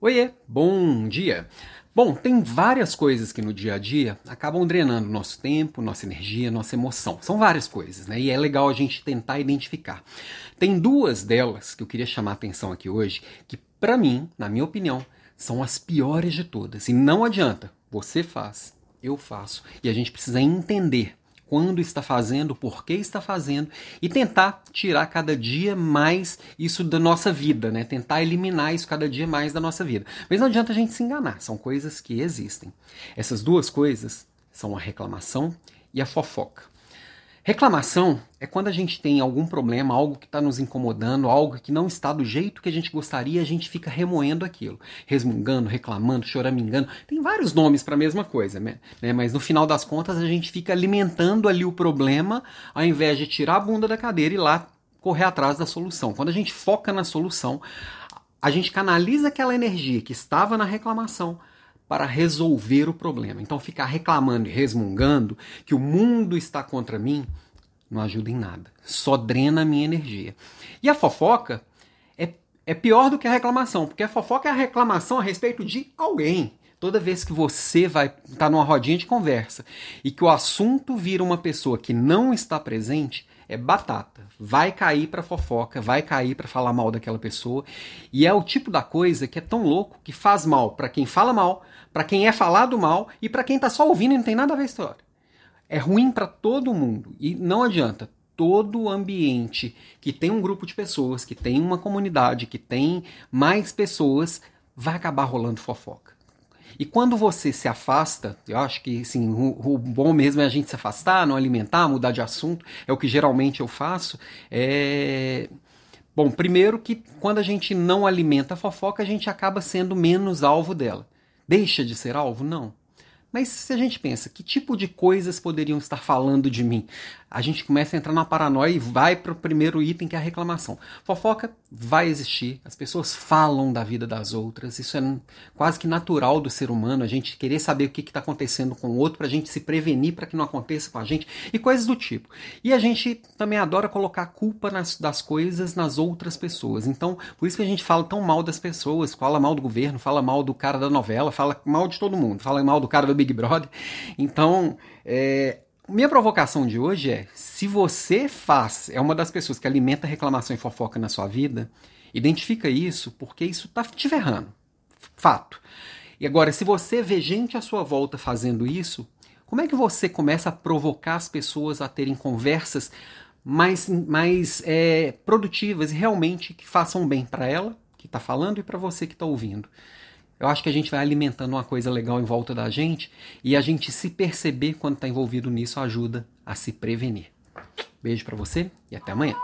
Oiê, bom dia! Bom, tem várias coisas que no dia a dia acabam drenando nosso tempo, nossa energia, nossa emoção. São várias coisas, né? E é legal a gente tentar identificar. Tem duas delas que eu queria chamar a atenção aqui hoje, que para mim, na minha opinião, são as piores de todas. E não adianta, você faz, eu faço, e a gente precisa entender quando está fazendo, por que está fazendo e tentar tirar cada dia mais isso da nossa vida, né? Tentar eliminar isso cada dia mais da nossa vida. Mas não adianta a gente se enganar, são coisas que existem. Essas duas coisas são a reclamação e a fofoca. Reclamação é quando a gente tem algum problema, algo que está nos incomodando, algo que não está do jeito que a gente gostaria, a gente fica remoendo aquilo, resmungando, reclamando, choramingando. Tem vários nomes para a mesma coisa, né? Mas no final das contas a gente fica alimentando ali o problema, ao invés de tirar a bunda da cadeira e lá correr atrás da solução. Quando a gente foca na solução, a gente canaliza aquela energia que estava na reclamação para resolver o problema. Então, ficar reclamando e resmungando que o mundo está contra mim não ajuda em nada. Só drena a minha energia. E a fofoca é, é pior do que a reclamação, porque a fofoca é a reclamação a respeito de alguém. Toda vez que você vai estar tá numa rodinha de conversa e que o assunto vira uma pessoa que não está presente, é batata. Vai cair para fofoca, vai cair para falar mal daquela pessoa. E é o tipo da coisa que é tão louco que faz mal para quem fala mal, para quem é falado mal e para quem está só ouvindo e não tem nada a ver a história. É ruim para todo mundo e não adianta. Todo ambiente que tem um grupo de pessoas, que tem uma comunidade, que tem mais pessoas, vai acabar rolando fofoca. E quando você se afasta, eu acho que assim, o, o, bom mesmo é a gente se afastar, não alimentar, mudar de assunto, é o que geralmente eu faço. É... Bom, primeiro que quando a gente não alimenta a fofoca, a gente acaba sendo menos alvo dela. Deixa de ser alvo? Não. Mas se a gente pensa, que tipo de coisas poderiam estar falando de mim? A gente começa a entrar na paranoia e vai para o primeiro item que é a reclamação. Fofoca vai existir, as pessoas falam da vida das outras, isso é quase que natural do ser humano, a gente querer saber o que está acontecendo com o outro para a gente se prevenir para que não aconteça com a gente e coisas do tipo. E a gente também adora colocar culpa nas, das coisas nas outras pessoas. Então, por isso que a gente fala tão mal das pessoas, fala mal do governo, fala mal do cara da novela, fala mal de todo mundo, fala mal do cara do Big Brother. Então, é, minha provocação de hoje é: se você faz, é uma das pessoas que alimenta reclamação e fofoca na sua vida, identifica isso, porque isso está te ferrando. Fato. E agora, se você vê gente à sua volta fazendo isso, como é que você começa a provocar as pessoas a terem conversas mais, mais é, produtivas e realmente que façam bem para ela, que está falando, e para você que está ouvindo? Eu acho que a gente vai alimentando uma coisa legal em volta da gente e a gente se perceber quando está envolvido nisso ajuda a se prevenir. Beijo para você e até amanhã.